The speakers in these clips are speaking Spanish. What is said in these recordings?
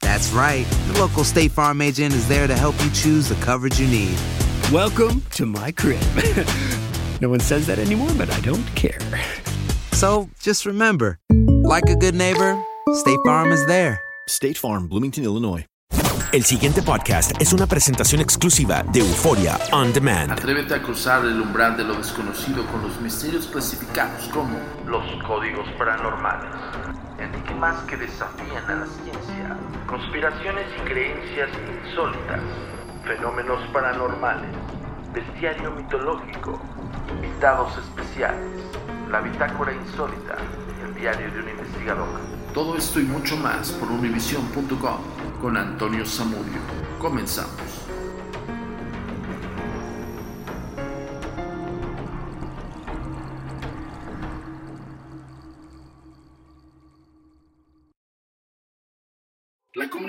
That's right. The local State Farm agent is there to help you choose the coverage you need. Welcome to my crib. no one says that anymore, but I don't care. So just remember, like a good neighbor, State Farm is there. State Farm, Bloomington, Illinois. El siguiente podcast es una presentación exclusiva de Euforia On Demand. Atrévete a cruzar el umbral de lo desconocido con los misterios clasificados como los códigos paranormales, enigmas que desafían a la ciencia, conspiraciones y creencias insólitas, fenómenos paranormales, bestiario mitológico, invitados especiales, la bitácora insólita, el diario de un investigador. Todo esto y mucho más por univision.com con Antonio Zamudio. Comenzamos.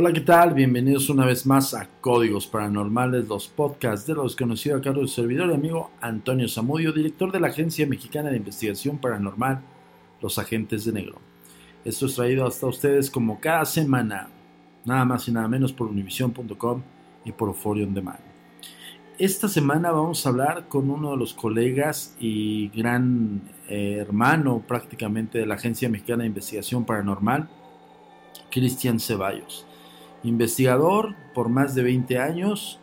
Hola, ¿qué tal? Bienvenidos una vez más a Códigos Paranormales, los podcasts de lo desconocido a cargo del servidor y amigo Antonio Zamudio, director de la Agencia Mexicana de Investigación Paranormal, Los Agentes de Negro. Esto es traído hasta ustedes como cada semana, nada más y nada menos por univision.com y por Euphoria On Demand. Esta semana vamos a hablar con uno de los colegas y gran eh, hermano prácticamente de la Agencia Mexicana de Investigación Paranormal, Cristian Ceballos. Investigador por más de 20 años,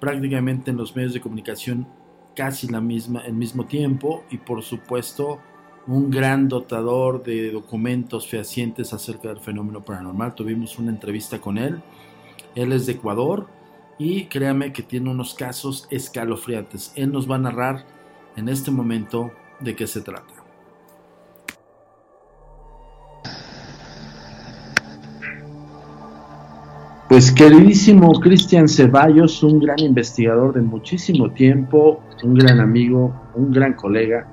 prácticamente en los medios de comunicación casi la misma, el mismo tiempo y por supuesto un gran dotador de documentos fehacientes acerca del fenómeno paranormal. Tuvimos una entrevista con él. Él es de Ecuador y créame que tiene unos casos escalofriantes. Él nos va a narrar en este momento de qué se trata. Pues queridísimo Cristian Ceballos, un gran investigador de muchísimo tiempo, un gran amigo, un gran colega,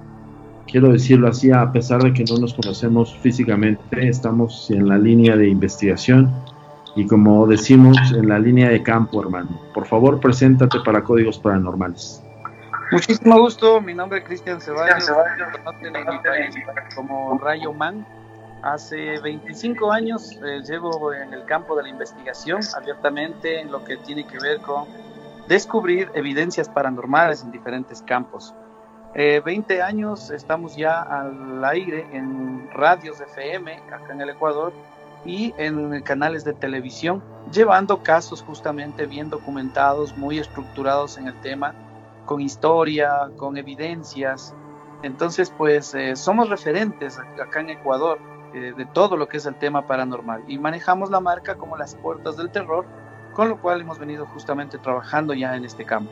quiero decirlo así, a pesar de que no nos conocemos físicamente, estamos en la línea de investigación y como decimos, en la línea de campo, hermano. Por favor, preséntate para Códigos Paranormales. Muchísimo gusto, mi nombre es Cristian Ceballos, país como Rayo Man. Hace 25 años eh, llevo en el campo de la investigación abiertamente en lo que tiene que ver con descubrir evidencias paranormales en diferentes campos. Eh, 20 años estamos ya al aire en radios FM acá en el Ecuador y en canales de televisión, llevando casos justamente bien documentados, muy estructurados en el tema, con historia, con evidencias. Entonces, pues eh, somos referentes acá en Ecuador eh, de todo lo que es el tema paranormal y manejamos la marca como las puertas del terror, con lo cual hemos venido justamente trabajando ya en este campo.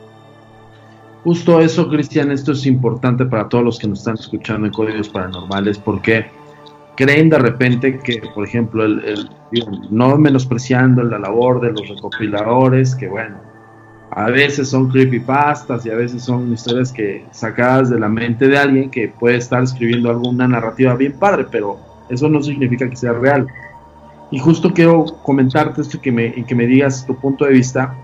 Justo eso, Cristian, esto es importante para todos los que nos están escuchando en Códigos Paranormales, porque creen de repente que, por ejemplo, el, no menospreciando la labor de los recopiladores, que bueno, a veces son creepypastas y a veces son historias que sacadas de la mente de alguien que puede estar escribiendo alguna narrativa bien padre, pero eso no significa que sea real. Y justo quiero comentarte esto que me, y que me digas tu punto de vista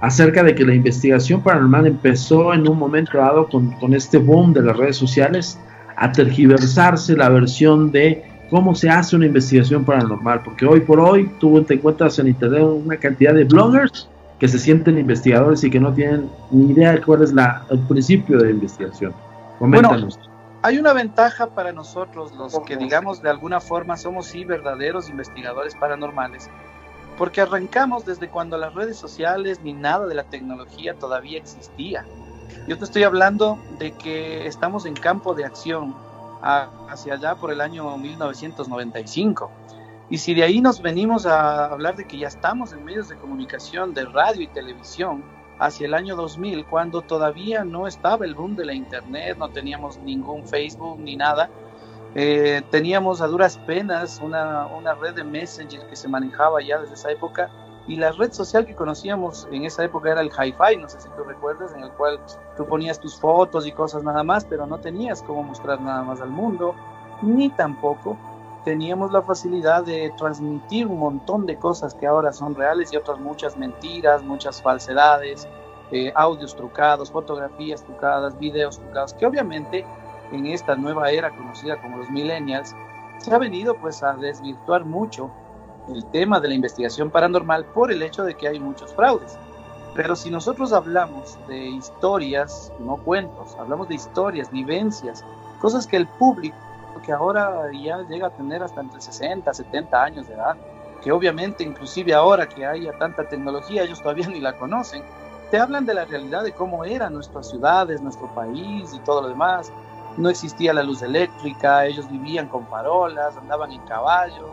acerca de que la investigación paranormal empezó en un momento dado con, con este boom de las redes sociales a tergiversarse la versión de cómo se hace una investigación paranormal, porque hoy por hoy tú te encuentras en internet una cantidad de bloggers que se sienten investigadores y que no tienen ni idea de cuál es la, el principio de investigación. Coméntanos. Bueno, hay una ventaja para nosotros, los que digamos de alguna forma somos sí verdaderos investigadores paranormales, porque arrancamos desde cuando las redes sociales ni nada de la tecnología todavía existía. Yo te estoy hablando de que estamos en campo de acción hacia allá por el año 1995. Y si de ahí nos venimos a hablar de que ya estamos en medios de comunicación de radio y televisión hacia el año 2000, cuando todavía no estaba el boom de la internet, no teníamos ningún Facebook ni nada, eh, teníamos a duras penas una, una, red de Messenger que se manejaba ya desde esa época y la red social que conocíamos en esa época era el hi-fi, no sé si tú recuerdas, en el cual tú ponías tus fotos y cosas nada más, pero no tenías cómo mostrar nada más al mundo, ni tampoco teníamos la facilidad de transmitir un montón de cosas que ahora son reales y otras muchas mentiras, muchas falsedades, eh, audios trucados, fotografías trucadas, videos trucados, que obviamente en esta nueva era conocida como los millennials, se ha venido pues a desvirtuar mucho el tema de la investigación paranormal por el hecho de que hay muchos fraudes. Pero si nosotros hablamos de historias, no cuentos, hablamos de historias, vivencias, cosas que el público, que ahora ya llega a tener hasta entre 60, 70 años de edad, que obviamente inclusive ahora que haya tanta tecnología, ellos todavía ni la conocen, te hablan de la realidad de cómo eran nuestras ciudades, nuestro país y todo lo demás, no existía la luz eléctrica, ellos vivían con farolas, andaban en caballo,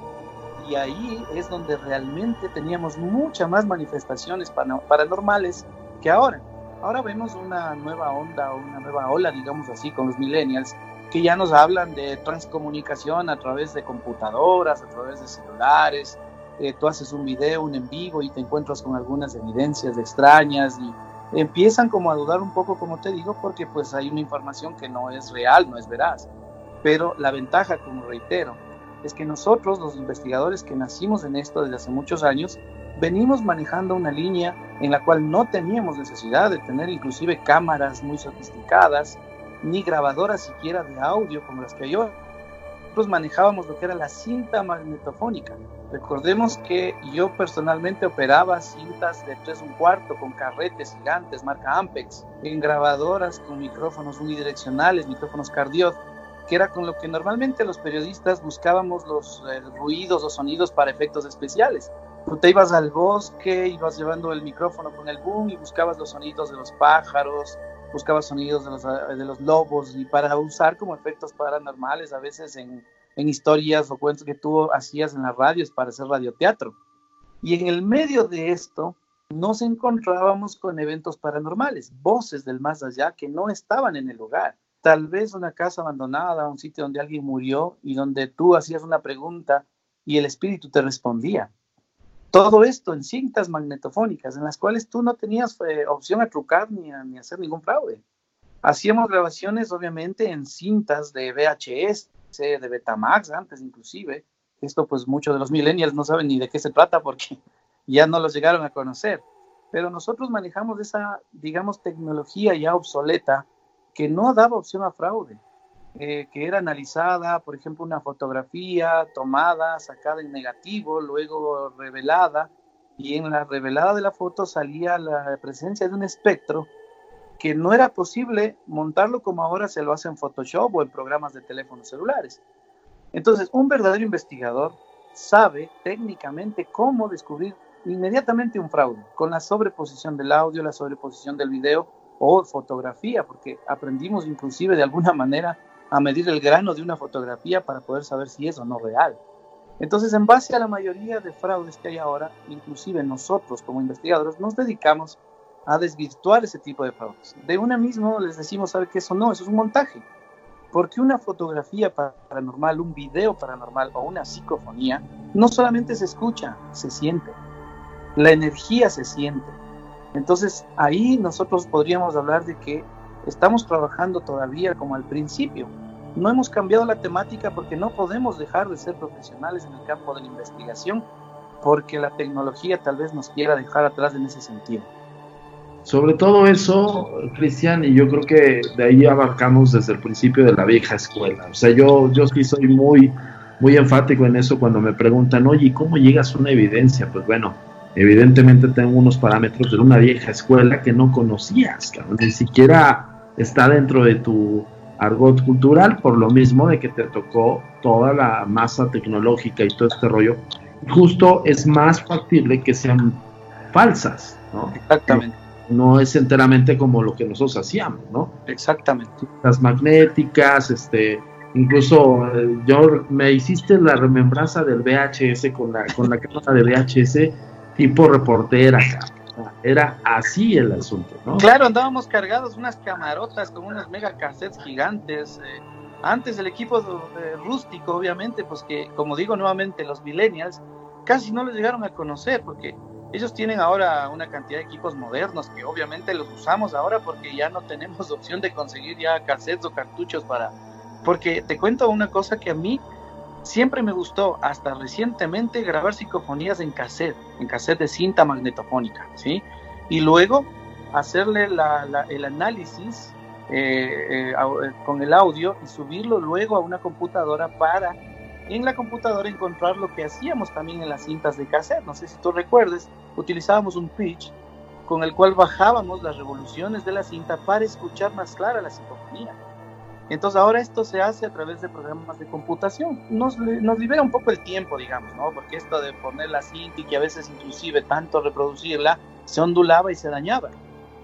y ahí es donde realmente teníamos muchas más manifestaciones paranormales que ahora. Ahora vemos una nueva onda, una nueva ola, digamos así, con los millennials, que ya nos hablan de transcomunicación a través de computadoras, a través de celulares. Eh, tú haces un video, un en vivo y te encuentras con algunas evidencias extrañas y empiezan como a dudar un poco, como te digo, porque pues hay una información que no es real, no es veraz. Pero la ventaja, como reitero, es que nosotros, los investigadores que nacimos en esto desde hace muchos años, venimos manejando una línea en la cual no teníamos necesidad de tener inclusive cámaras muy sofisticadas, ni grabadoras siquiera de audio como las que hay hoy. Nosotros manejábamos lo que era la cinta magnetofónica, Recordemos que yo personalmente operaba cintas de 3 un cuarto con carretes gigantes marca Ampex, en grabadoras con micrófonos unidireccionales, micrófonos Cardiot, que era con lo que normalmente los periodistas buscábamos los eh, ruidos o sonidos para efectos especiales. Tú te ibas al bosque, ibas llevando el micrófono con el boom y buscabas los sonidos de los pájaros, buscabas sonidos de los, de los lobos y para usar como efectos paranormales a veces en en historias o cuentos que tú hacías en las radios para hacer radioteatro. Y en el medio de esto nos encontrábamos con eventos paranormales, voces del más allá que no estaban en el lugar. Tal vez una casa abandonada, un sitio donde alguien murió y donde tú hacías una pregunta y el espíritu te respondía. Todo esto en cintas magnetofónicas en las cuales tú no tenías eh, opción a trucar ni a, ni hacer ningún fraude. Hacíamos grabaciones obviamente en cintas de VHS, de Betamax antes inclusive. Esto pues muchos de los millennials no saben ni de qué se trata porque ya no los llegaron a conocer. Pero nosotros manejamos esa, digamos, tecnología ya obsoleta que no daba opción a fraude, eh, que era analizada, por ejemplo, una fotografía tomada, sacada en negativo, luego revelada, y en la revelada de la foto salía la presencia de un espectro que no era posible montarlo como ahora se lo hace en Photoshop o en programas de teléfonos celulares. Entonces, un verdadero investigador sabe técnicamente cómo descubrir inmediatamente un fraude con la sobreposición del audio, la sobreposición del video o fotografía, porque aprendimos inclusive de alguna manera a medir el grano de una fotografía para poder saber si es o no real. Entonces, en base a la mayoría de fraudes que hay ahora, inclusive nosotros como investigadores nos dedicamos a desvirtuar ese tipo de fraudes. De una misma les decimos, ¿sabe que Eso no, eso es un montaje. Porque una fotografía paranormal, un video paranormal o una psicofonía no solamente se escucha, se siente. La energía se siente. Entonces ahí nosotros podríamos hablar de que estamos trabajando todavía como al principio. No hemos cambiado la temática porque no podemos dejar de ser profesionales en el campo de la investigación porque la tecnología tal vez nos quiera dejar atrás en ese sentido. Sobre todo eso, Cristian, y yo creo que de ahí abarcamos desde el principio de la vieja escuela. O sea, yo, yo sí soy muy, muy enfático en eso cuando me preguntan, oye, ¿cómo llegas a una evidencia? Pues bueno, evidentemente tengo unos parámetros de una vieja escuela que no conocías, ni siquiera está dentro de tu argot cultural, por lo mismo de que te tocó toda la masa tecnológica y todo este rollo. Justo es más factible que sean falsas, ¿no? Exactamente no es enteramente como lo que nosotros hacíamos, ¿no? Exactamente. Las magnéticas, este, incluso eh, yo me hiciste la remembranza del VHS con la con la cámara de VHS tipo reportera, era así el asunto, ¿no? Claro, andábamos cargados unas camarotas con unas mega cassettes gigantes. Eh, antes el equipo rústico, obviamente, pues que, como digo nuevamente, los millennials casi no les llegaron a conocer, porque ellos tienen ahora una cantidad de equipos modernos que obviamente los usamos ahora porque ya no tenemos opción de conseguir ya cassettes o cartuchos para... Porque te cuento una cosa que a mí siempre me gustó, hasta recientemente, grabar psicofonías en cassette, en cassette de cinta magnetofónica, ¿sí? Y luego hacerle el análisis eh, eh, con el audio y subirlo luego a una computadora para en la computadora encontrar lo que hacíamos también en las cintas de cassette. No sé si tú recuerdes, utilizábamos un pitch con el cual bajábamos las revoluciones de la cinta para escuchar más clara la psicofonía. Entonces ahora esto se hace a través de programas de computación. Nos, nos libera un poco el tiempo, digamos, ¿no? Porque esto de poner la cinta y que a veces inclusive tanto reproducirla, se ondulaba y se dañaba.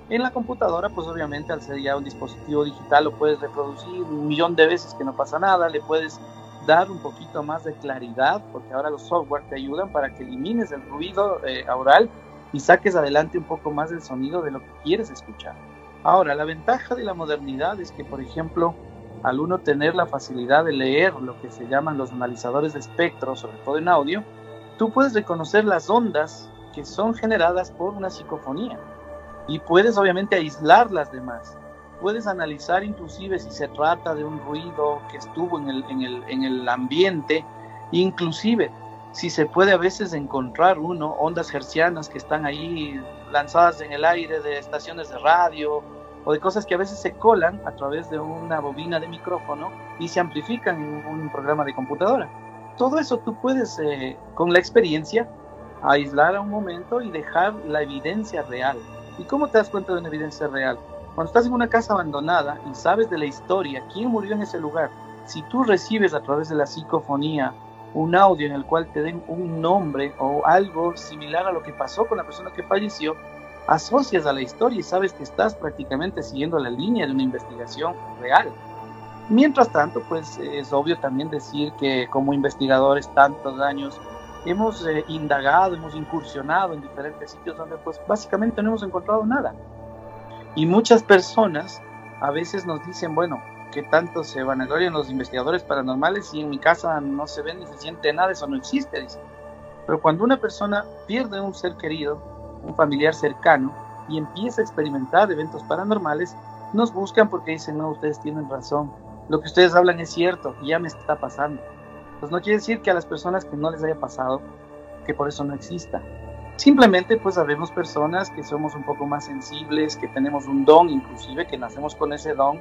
En la computadora, pues obviamente al ser ya un dispositivo digital lo puedes reproducir un millón de veces que no pasa nada, le puedes dar un poquito más de claridad, porque ahora los software te ayudan para que elimines el ruido eh, oral y saques adelante un poco más el sonido de lo que quieres escuchar. Ahora, la ventaja de la modernidad es que, por ejemplo, al uno tener la facilidad de leer lo que se llaman los analizadores de espectro, sobre todo en audio, tú puedes reconocer las ondas que son generadas por una psicofonía. Y puedes obviamente aislar las demás. Puedes analizar inclusive si se trata de un ruido que estuvo en el, en el, en el ambiente, inclusive si se puede a veces encontrar uno, ondas hercianas que están ahí lanzadas en el aire de estaciones de radio o de cosas que a veces se colan a través de una bobina de micrófono y se amplifican en un programa de computadora. Todo eso tú puedes, eh, con la experiencia, aislar a un momento y dejar la evidencia real. ¿Y cómo te das cuenta de una evidencia real? Cuando estás en una casa abandonada y sabes de la historia, quién murió en ese lugar, si tú recibes a través de la psicofonía un audio en el cual te den un nombre o algo similar a lo que pasó con la persona que falleció, asocias a la historia y sabes que estás prácticamente siguiendo la línea de una investigación real. Mientras tanto, pues es obvio también decir que como investigadores tantos años hemos eh, indagado, hemos incursionado en diferentes sitios donde pues básicamente no hemos encontrado nada. Y muchas personas a veces nos dicen, bueno, ¿qué tanto se vanaglorian los investigadores paranormales y en mi casa no se ve ni se siente nada? Eso no existe, dicen. Pero cuando una persona pierde un ser querido, un familiar cercano, y empieza a experimentar eventos paranormales, nos buscan porque dicen, no, ustedes tienen razón, lo que ustedes hablan es cierto, ya me está pasando. Pues no quiere decir que a las personas que no les haya pasado, que por eso no exista. Simplemente pues sabemos personas que somos un poco más sensibles, que tenemos un don inclusive, que nacemos con ese don.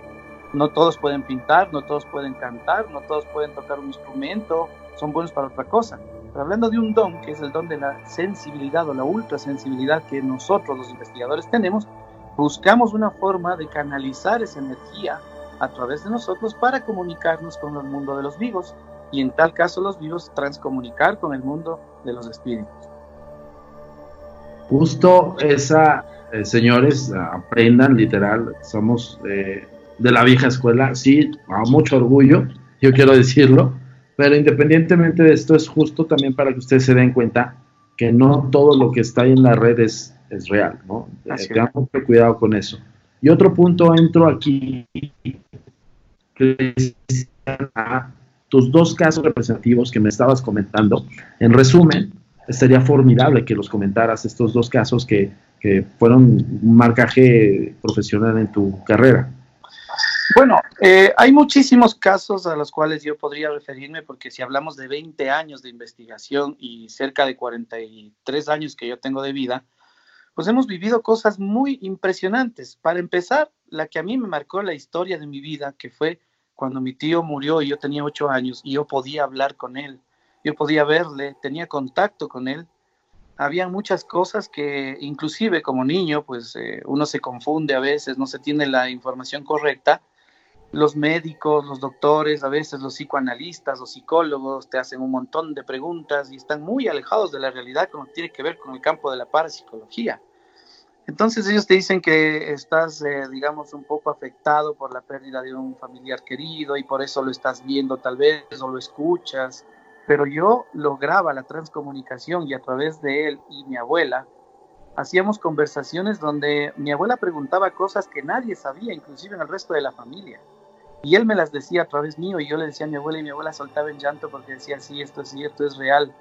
No todos pueden pintar, no todos pueden cantar, no todos pueden tocar un instrumento, son buenos para otra cosa. Pero hablando de un don, que es el don de la sensibilidad o la ultrasensibilidad que nosotros los investigadores tenemos, buscamos una forma de canalizar esa energía a través de nosotros para comunicarnos con el mundo de los vivos y en tal caso los vivos transcomunicar con el mundo de los espíritus. Justo esa, eh, señores, aprendan literal, somos eh, de la vieja escuela, sí, a mucho orgullo, yo quiero decirlo, pero independientemente de esto es justo también para que ustedes se den cuenta que no todo lo que está ahí en la red es, es real, ¿no? Eh, tengan mucho cuidado con eso. Y otro punto, entro aquí a tus dos casos representativos que me estabas comentando. En resumen, estaría formidable que los comentaras estos dos casos que, que fueron un marcaje profesional en tu carrera. Bueno, eh, hay muchísimos casos a los cuales yo podría referirme porque si hablamos de 20 años de investigación y cerca de 43 años que yo tengo de vida, pues hemos vivido cosas muy impresionantes. Para empezar, la que a mí me marcó la historia de mi vida, que fue cuando mi tío murió y yo tenía 8 años y yo podía hablar con él, yo podía verle, tenía contacto con él. Había muchas cosas que inclusive como niño, pues eh, uno se confunde a veces, no se tiene la información correcta los médicos, los doctores, a veces los psicoanalistas, los psicólogos te hacen un montón de preguntas y están muy alejados de la realidad como tiene que ver con el campo de la parapsicología. Entonces ellos te dicen que estás, eh, digamos, un poco afectado por la pérdida de un familiar querido y por eso lo estás viendo tal vez o lo escuchas. Pero yo lograba la transcomunicación y a través de él y mi abuela hacíamos conversaciones donde mi abuela preguntaba cosas que nadie sabía, inclusive en el resto de la familia. Y él me las decía a través mío y yo le decía a mi abuela y mi abuela soltaba en llanto porque decía, sí, esto es cierto, es real.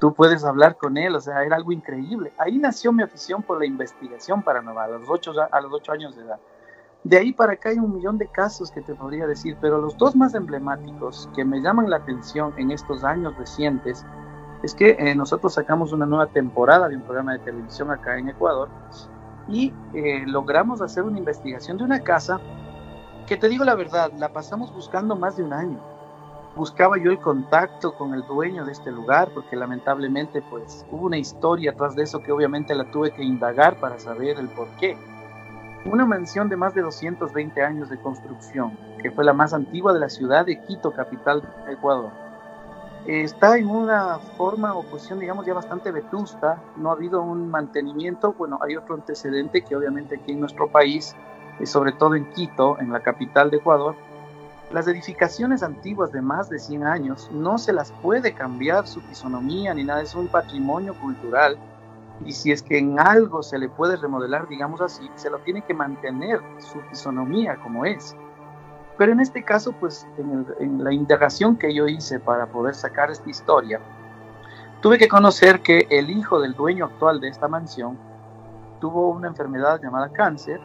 Tú puedes hablar con él, o sea, era algo increíble. Ahí nació mi afición por la investigación paranormal, a los ocho, a los ocho años de edad. De ahí para acá hay un millón de casos que te podría decir, pero los dos más emblemáticos que me llaman la atención en estos años recientes es que eh, nosotros sacamos una nueva temporada de un programa de televisión acá en Ecuador y eh, logramos hacer una investigación de una casa que te digo la verdad, la pasamos buscando más de un año. Buscaba yo el contacto con el dueño de este lugar porque lamentablemente pues hubo una historia atrás de eso que obviamente la tuve que indagar para saber el por qué. Una mansión de más de 220 años de construcción, que fue la más antigua de la ciudad de Quito, capital de Ecuador. Está en una forma o posición, digamos, ya bastante vetusta, no ha habido un mantenimiento, bueno, hay otro antecedente que obviamente aquí en nuestro país sobre todo en Quito, en la capital de Ecuador, las edificaciones antiguas de más de 100 años no se las puede cambiar su fisonomía ni nada, es un patrimonio cultural y si es que en algo se le puede remodelar, digamos así, se lo tiene que mantener su fisonomía como es. Pero en este caso, pues en, en la indagación que yo hice para poder sacar esta historia, tuve que conocer que el hijo del dueño actual de esta mansión tuvo una enfermedad llamada cáncer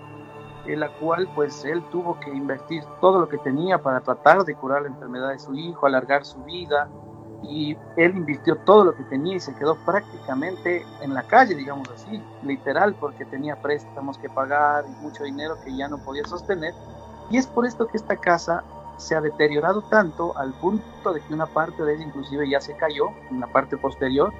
en la cual pues él tuvo que invertir todo lo que tenía para tratar de curar la enfermedad de su hijo, alargar su vida, y él invirtió todo lo que tenía y se quedó prácticamente en la calle, digamos así, literal, porque tenía préstamos que pagar y mucho dinero que ya no podía sostener. Y es por esto que esta casa se ha deteriorado tanto al punto de que una parte de ella inclusive ya se cayó, en la parte posterior,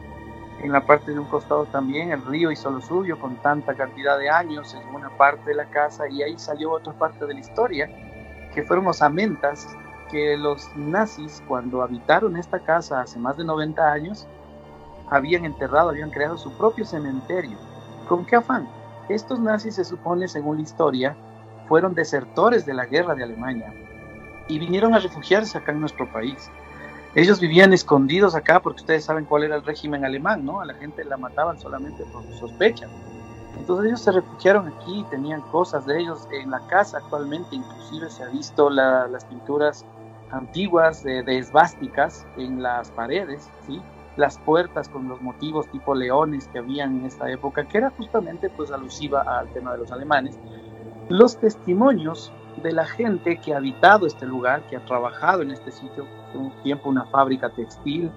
en la parte de un costado también el río hizo lo suyo con tanta cantidad de años en una parte de la casa y ahí salió otra parte de la historia que fueron los amentas que los nazis cuando habitaron esta casa hace más de 90 años habían enterrado, habían creado su propio cementerio. ¿Con qué afán? Estos nazis se supone, según la historia, fueron desertores de la guerra de Alemania y vinieron a refugiarse acá en nuestro país ellos vivían escondidos acá porque ustedes saben cuál era el régimen alemán, ¿no? A la gente la mataban solamente por sospecha. Entonces ellos se refugiaron aquí, tenían cosas de ellos en la casa actualmente, inclusive se ha visto las pinturas antiguas de, de, esvásticas en las paredes, ¿sí? las puertas con los motivos tipo leones que habían en esta época, que era justamente pues alusiva al tema de los alemanes. Los testimonios de la gente que ha habitado este lugar, que ha trabajado en este sitio, un tiempo una fábrica textil,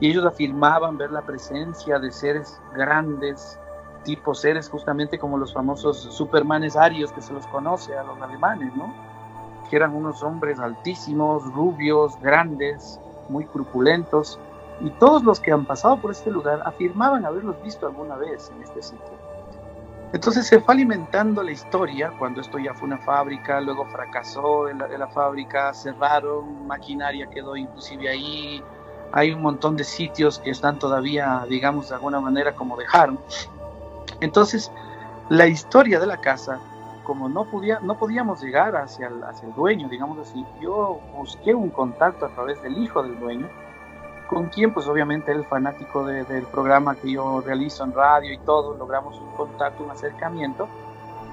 y ellos afirmaban ver la presencia de seres grandes, tipo seres justamente como los famosos supermanes arios que se los conoce a los alemanes, ¿no? Que eran unos hombres altísimos, rubios, grandes, muy crupulentos, y todos los que han pasado por este lugar afirmaban haberlos visto alguna vez en este sitio. Entonces se fue alimentando la historia, cuando esto ya fue una fábrica, luego fracasó en la, fábrica, cerraron, maquinaria quedó inclusive ahí, hay un montón de sitios que están todavía, digamos, de alguna manera como dejaron. Entonces, la historia de la casa como no, podía, no podíamos llegar hacia el, hacia el dueño, digamos así, yo busqué un contacto a través del hijo del dueño, con quien pues obviamente el fanático del programa que yo realizo en radio y todo, logramos un contacto, un acercamiento,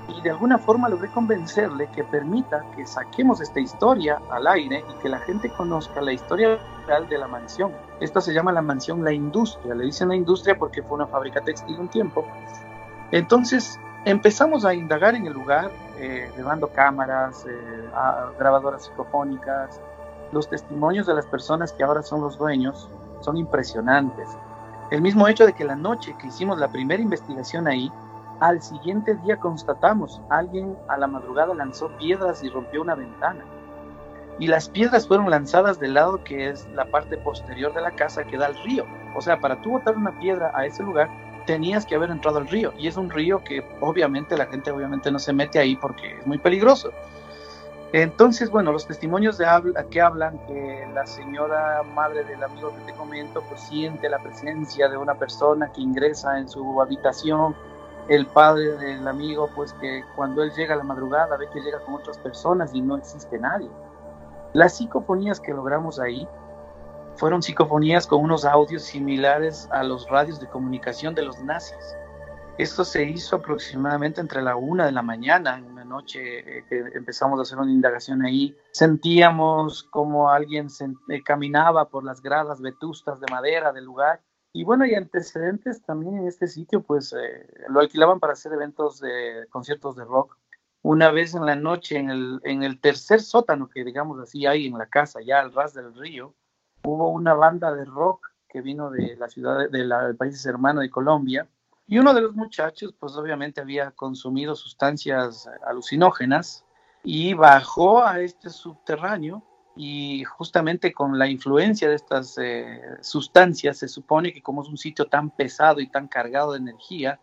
y de alguna forma logré convencerle que permita que saquemos esta historia al aire y que la gente conozca la historia real de la mansión. Esta se llama la mansión La Industria, le dicen la industria porque fue una fábrica textil un tiempo. Entonces empezamos a indagar en el lugar, eh, llevando cámaras, eh, grabadoras psicofónicas. Los testimonios de las personas que ahora son los dueños son impresionantes. El mismo hecho de que la noche que hicimos la primera investigación ahí, al siguiente día constatamos, alguien a la madrugada lanzó piedras y rompió una ventana. Y las piedras fueron lanzadas del lado que es la parte posterior de la casa que da al río. O sea, para tú botar una piedra a ese lugar, tenías que haber entrado al río. Y es un río que obviamente la gente obviamente no se mete ahí porque es muy peligroso. Entonces, bueno, los testimonios de habla, que hablan que la señora madre del amigo que te comento, pues siente la presencia de una persona que ingresa en su habitación el padre del amigo, pues que cuando él llega a la madrugada ve que llega con otras personas y no existe nadie. Las psicofonías que logramos ahí fueron psicofonías con unos audios similares a los radios de comunicación de los nazis. Esto se hizo aproximadamente entre la una de la mañana, en noche eh, que empezamos a hacer una indagación ahí. Sentíamos como alguien se, eh, caminaba por las gradas vetustas de madera del lugar y bueno, hay antecedentes también en este sitio, pues eh, lo alquilaban para hacer eventos de conciertos de rock. Una vez en la noche, en el, en el tercer sótano que digamos así hay en la casa, ya al ras del río, hubo una banda de rock que vino de la ciudad de, del país hermano de Colombia. Y uno de los muchachos, pues obviamente había consumido sustancias alucinógenas y bajó a este subterráneo y justamente con la influencia de estas eh, sustancias se supone que como es un sitio tan pesado y tan cargado de energía,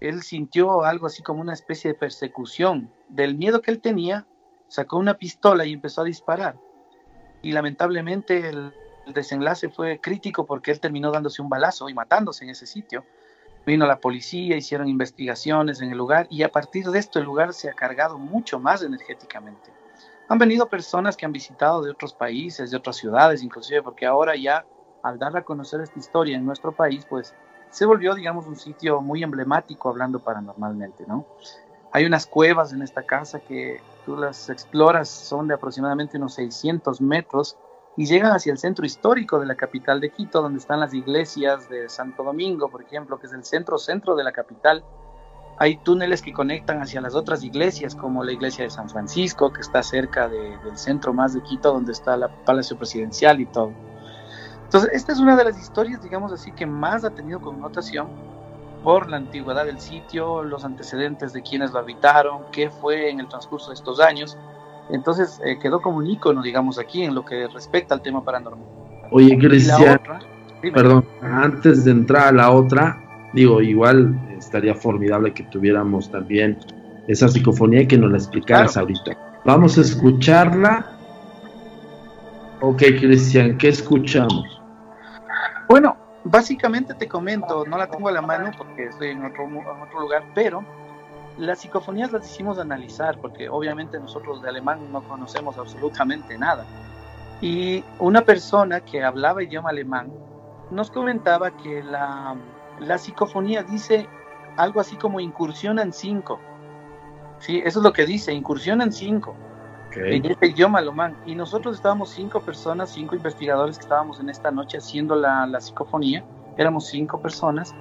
él sintió algo así como una especie de persecución. Del miedo que él tenía, sacó una pistola y empezó a disparar. Y lamentablemente el, el desenlace fue crítico porque él terminó dándose un balazo y matándose en ese sitio. Vino la policía, hicieron investigaciones en el lugar y a partir de esto el lugar se ha cargado mucho más energéticamente han venido personas que han visitado de otros países, de otras ciudades, inclusive, porque ahora ya al dar a conocer esta historia en nuestro país, pues se volvió, digamos, un sitio muy emblemático hablando paranormalmente, ¿no? Hay unas cuevas en esta casa que tú las exploras, son de aproximadamente unos 600 metros y llegan hacia el centro histórico de la capital de Quito, donde están las iglesias de Santo Domingo, por ejemplo, que es el centro-centro de la capital, hay túneles que conectan hacia las otras iglesias, como la iglesia de San Francisco, que está cerca del centro más de Quito, donde está el Palacio Presidencial y todo. Entonces, esta es una de las historias, digamos así, que más ha tenido connotación por la antigüedad del sitio, los antecedentes de quienes lo habitaron, qué fue en el transcurso de estos años. Entonces, eh, quedó como un icono, digamos, aquí en lo que respecta al tema paranormal. Oye, Cristian, perdón, antes de entrar a la otra, digo, igual estaría formidable que tuviéramos también esa psicofonía y que nos la explicaras ahorita. Vamos a escucharla. Ok, Cristian, ¿qué escuchamos? Bueno, básicamente te comento, no la tengo a la mano porque estoy en otro, en otro lugar, pero las psicofonías las hicimos analizar porque obviamente nosotros de alemán no conocemos absolutamente nada. Y una persona que hablaba idioma alemán nos comentaba que la, la psicofonía dice algo así como incursionan cinco. Sí, eso es lo que dice, incursionan cinco. En este idioma alemán. Y nosotros estábamos cinco personas, cinco investigadores que estábamos en esta noche haciendo la, la psicofonía. Éramos cinco personas.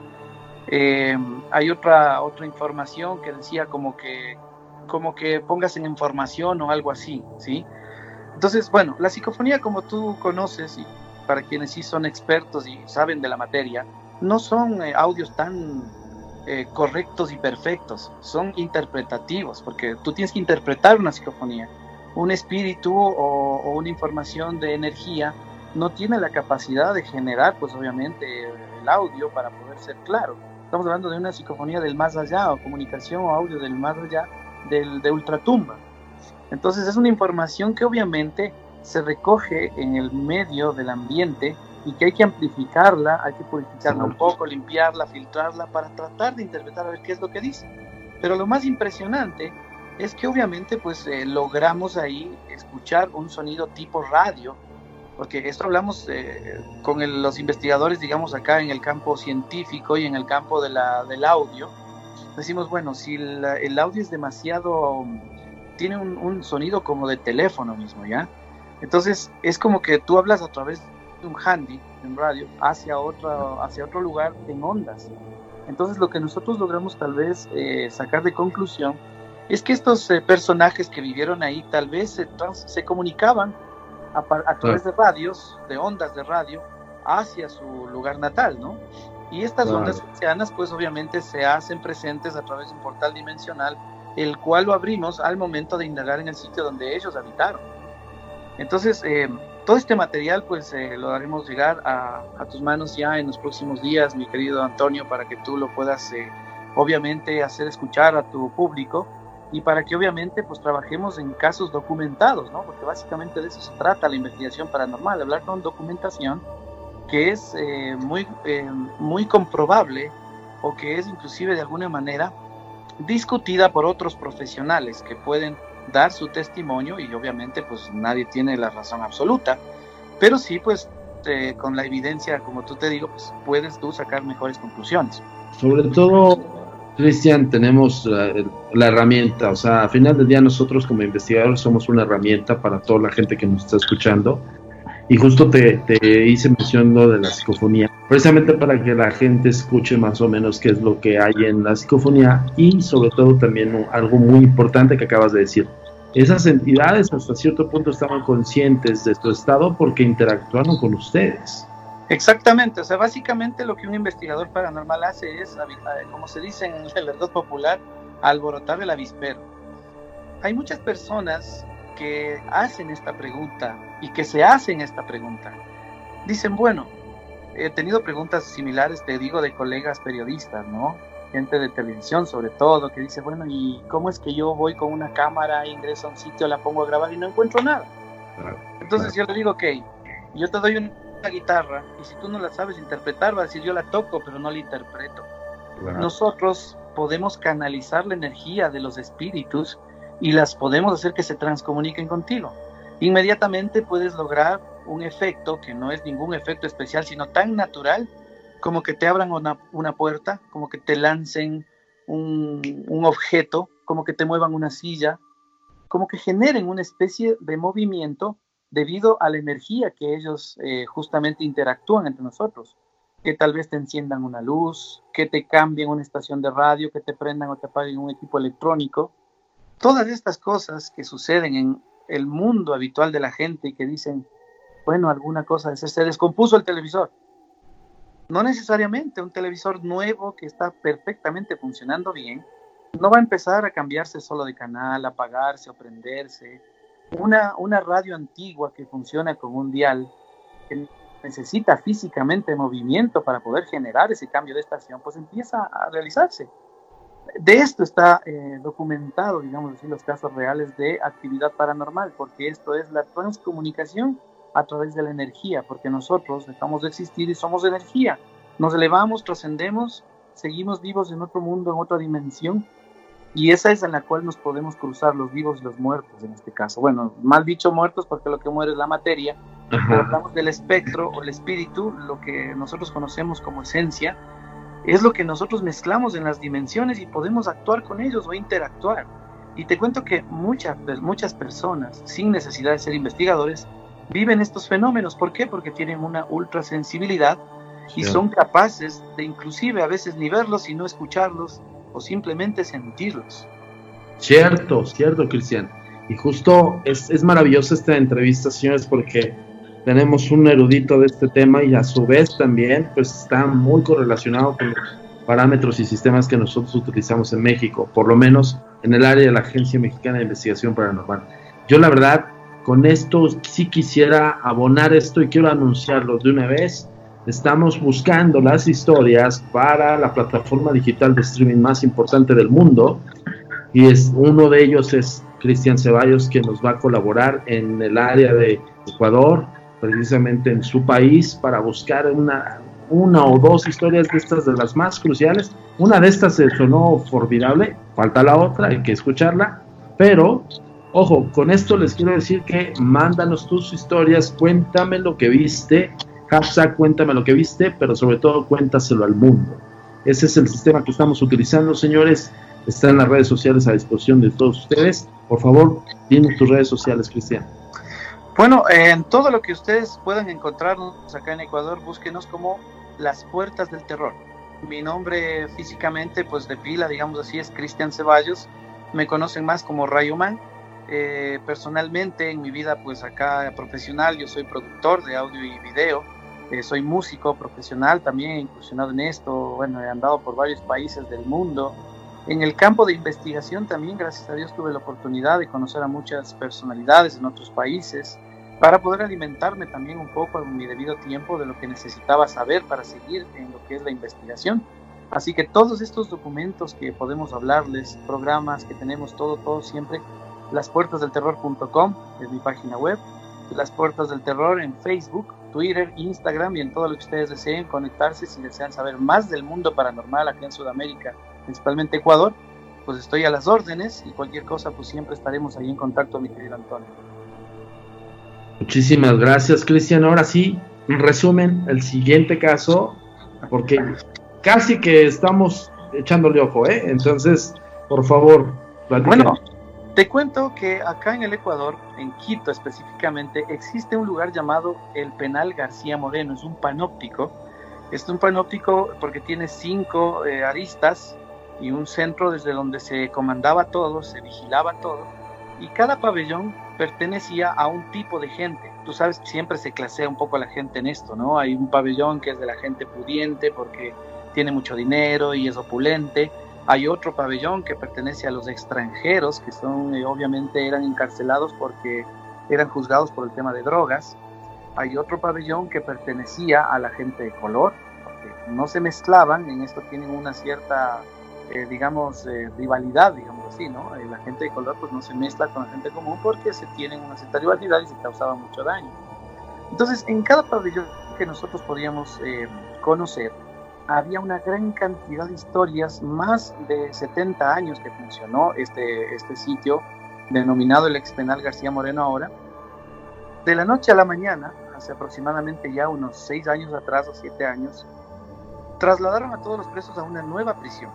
Eh, hay otra, otra información que decía como que, como que pongas en información o algo así, ¿sí? Entonces, bueno, la psicofonía como tú conoces y para quienes sí son expertos y saben de la materia, no son eh, audios tan eh, correctos y perfectos, son interpretativos, porque tú tienes que interpretar una psicofonía. Un espíritu o, una información de energía no tiene la capacidad de generar, pues obviamente, el audio para poder ser claro. Estamos hablando de una psicofonía del más allá, o comunicación o audio del más allá, del, de ultratumba. Entonces es una información que obviamente se recoge en el medio del ambiente y que hay que amplificarla, hay que purificarla un poco, limpiarla, filtrarla para tratar de interpretar a ver qué es lo que dice. Pero lo más impresionante es que obviamente pues eh, logramos ahí escuchar un sonido tipo radio, porque esto hablamos eh, con los investigadores, digamos, acá en el campo científico y en el campo de la, del audio. Decimos, bueno, si el audio es demasiado, tiene un, un, sonido como de teléfono mismo, ¿ya? Entonces es como que tú hablas a través de un handy en radio hacia otro, hacia otro lugar en ondas. Entonces lo que nosotros logramos tal vez eh, sacar de conclusión es que estos eh, personajes que vivieron ahí tal vez se, se comunicaban a, través de radios, de ondas de radio, hacia su lugar natal, ¿no? Y estas ondas oceanas pues obviamente se hacen presentes a través de un portal dimensional, el cual lo abrimos al momento de indagar en el sitio donde ellos habitaron. Entonces, eh, todo este material pues eh, lo haremos llegar a, tus manos ya en los próximos días, mi querido Antonio, para que tú lo puedas eh, obviamente hacer escuchar a tu público y para que obviamente pues trabajemos en casos documentados, ¿no? Porque básicamente de eso se trata la investigación paranormal, hablar con documentación que es muy, muy comprobable o que es inclusive de alguna manera discutida por otros profesionales que pueden dar su testimonio y obviamente pues nadie tiene la razón absoluta, pero sí pues eh, con la evidencia, como tú te digo, pues puedes tú sacar mejores conclusiones. Sobre todo, Cristian, tenemos la, herramienta, o sea, al final del día nosotros como investigadores somos una herramienta para toda la gente que nos está escuchando. Y justo te, te hice mención de la psicofonía, precisamente para que la gente escuche más o menos qué es lo que hay en la psicofonía y sobre todo también algo muy importante que acabas de decir, esas entidades hasta cierto punto estaban conscientes de su estado porque interactuaron con ustedes. Exactamente, o sea, básicamente lo que un investigador paranormal hace es, como se dice en el verdad popular, alborotar el avispero. Hay muchas personas que hacen esta pregunta y que se hacen esta pregunta. Dicen, bueno, he tenido preguntas similares, te digo, de colegas periodistas, ¿no? gente de televisión sobre todo, que dice, bueno, ¿y cómo es que yo voy con una cámara, ingreso a un sitio, la pongo a grabar y no encuentro nada? Entonces yo le digo, ok, yo te doy una guitarra y si tú no la sabes interpretar, va a decir, yo la toco, pero no la interpreto. Nosotros podemos canalizar la energía de los espíritus y las podemos hacer que se transcomuniquen contigo. Inmediatamente puedes lograr un efecto que no es ningún efecto especial, sino tan natural como que te abran una, puerta, como que te lancen un, objeto, como que te muevan una silla, como que generen una especie de movimiento debido a la energía que ellos eh, justamente interactúan entre nosotros. Que tal vez te enciendan una luz, que te cambien una estación de radio, que te prendan o te apaguen un equipo electrónico. Todas estas cosas que suceden en el mundo habitual de la gente y que dicen, bueno, alguna cosa, se descompuso el televisor no necesariamente un televisor nuevo que está perfectamente funcionando bien, no va a empezar a cambiarse solo de canal, apagarse o prenderse. Una, una radio antigua que funciona con un dial, que necesita físicamente movimiento para poder generar ese cambio de estación, pues empieza a realizarse. De esto está eh, documentado, digamos así, los casos reales de actividad paranormal, porque esto es la transcomunicación a través de la energía, porque nosotros dejamos de existir y somos energía. Nos elevamos, trascendemos, seguimos vivos en otro mundo, en otra dimensión, y esa es en la cual nos podemos cruzar los vivos y los muertos en este caso. Bueno, mal dicho muertos porque lo que muere es la materia, hablamos del espectro o el espíritu, lo que nosotros conocemos como esencia, es lo que nosotros mezclamos en las dimensiones y podemos actuar con ellos o interactuar. Y te cuento que muchas, muchas personas, sin necesidad de ser investigadores, viven estos fenómenos. ¿Por qué? Porque tienen una ultrasensibilidad y son capaces de inclusive a veces ni verlos, sino escucharlos o simplemente sentirlos. Cierto, cierto, Cristian. Y justo es, es maravillosa esta entrevista, señores, porque tenemos un erudito de este tema y a su vez también pues está muy correlacionado con los parámetros y sistemas que nosotros utilizamos en México, por lo menos en el área de la Agencia Mexicana de Investigación Paranormal. Yo la verdad con esto sí quisiera abonar esto y quiero anunciarlo de una vez. Estamos buscando las historias para la plataforma digital de streaming más importante del mundo y es uno de ellos es Cristian Ceballos que nos va a colaborar en el área de Ecuador, precisamente en su país para buscar una una o dos historias de estas de las más cruciales. Una de estas se sonó formidable, falta la otra, hay que escucharla Pero, ojo, con esto les quiero decir que mándanos tus historias, cuéntame lo que viste, hashtag cuéntame lo que viste, pero sobre todo cuéntaselo al mundo. Ese es el sistema que estamos utilizando, señores. Está en las redes sociales a disposición de todos ustedes. Por favor, dinos tus redes sociales, Cristian. Bueno, en todo lo que ustedes puedan encontrarnos acá en Ecuador, búsquenos como Las Puertas del Terror. Mi nombre físicamente, pues de pila, digamos así, es Cristian Ceballos. Me conocen más como Rayo Man. Eh, personalmente, en mi vida, pues acá profesional, yo soy productor de audio y video. Eh, soy músico profesional, también incursionado en esto. Bueno, he andado por varios países del mundo. En el campo de investigación también, gracias a Dios, tuve la oportunidad de conocer a muchas personalidades en otros países para poder alimentarme también un poco en mi debido tiempo de lo que necesitaba saber para seguir en lo que es la investigación. Así que todos estos documentos que podemos hablarles, programas que tenemos, todo, todo siempre, lasportasdelterror.com es mi página web, las puertas del terror en Facebook, Twitter, Instagram y en todo lo que ustedes deseen conectarse si desean saber más del mundo paranormal aquí en Sudamérica, principalmente Ecuador, pues estoy a las órdenes y cualquier cosa pues siempre estaremos ahí en contacto, mi querido Antonio. Muchísimas gracias, Cristian. Ahora sí, en resumen, el siguiente caso, porque casi que estamos echándole ojo, ¿eh? Entonces, por favor, Bueno, te cuento que acá en el Ecuador, en Quito específicamente, existe un lugar llamado el Penal García Moreno. Es un panóptico. Es un panóptico porque tiene cinco eh, aristas y un centro desde donde se comandaba todo, se vigilaba todo. Y cada pabellón pertenecía a un tipo de gente. Tú sabes, siempre se clasea un poco la gente en esto, ¿no? Hay un pabellón que es de la gente pudiente porque tiene mucho dinero y es opulente. Hay otro pabellón que pertenece a los extranjeros, que son, eh, obviamente, eran encarcelados porque eran juzgados por el tema de drogas. Hay otro pabellón que pertenecía a la gente de color, porque no se mezclaban, en esto tienen una cierta eh, digamos, eh, rivalidad, digamos así, ¿no? Eh, la gente de color pues no se mezcla con la gente común porque se tienen una cierta rivalidad y se causaba mucho daño. Entonces, en cada pabellón que nosotros podíamos conocer, había una gran cantidad de historias, más de 70 años que funcionó este, este sitio, denominado el ex penal García Moreno ahora. De la noche a la mañana, hace aproximadamente ya unos 6 años atrás o 7 años, trasladaron a todos los presos a una nueva prisión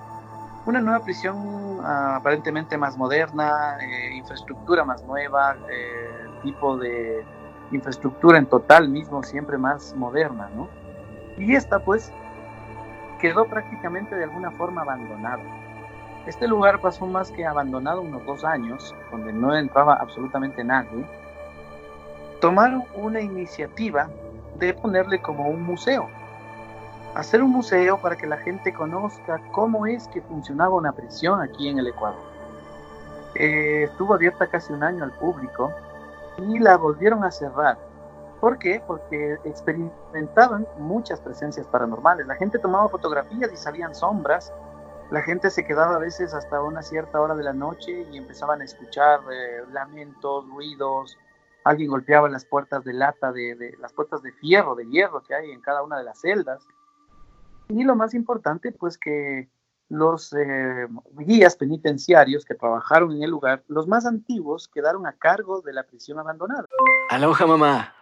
una nueva prisión ah, aparentemente más moderna, eh, infraestructura más nueva, eh, tipo de infraestructura en total mismo siempre más moderna, ¿no? Y esta pues quedó prácticamente de alguna forma abandonada. Este lugar pasó más que abandonado unos dos años, donde no entraba absolutamente nadie. Tomaron una iniciativa de ponerle como un museo, hacer un museo para que la gente conozca cómo es que funcionaba una prisión aquí en el Ecuador. Eh, estuvo abierta casi un año al público y la volvieron a cerrar. ¿Por qué? Porque experimentaban muchas presencias paranormales. La gente tomaba fotografías y salían sombras. La gente se quedaba a veces hasta una cierta hora de la noche y empezaban a escuchar eh, lamentos, ruidos. Alguien golpeaba las puertas de lata, de las puertas de fierro, de hierro que hay en cada una de las celdas y lo más importante, pues que los eh, guías penitenciarios que trabajaron en el lugar, los más antiguos, quedaron a cargo de la prisión abandonada. Aloha mamá,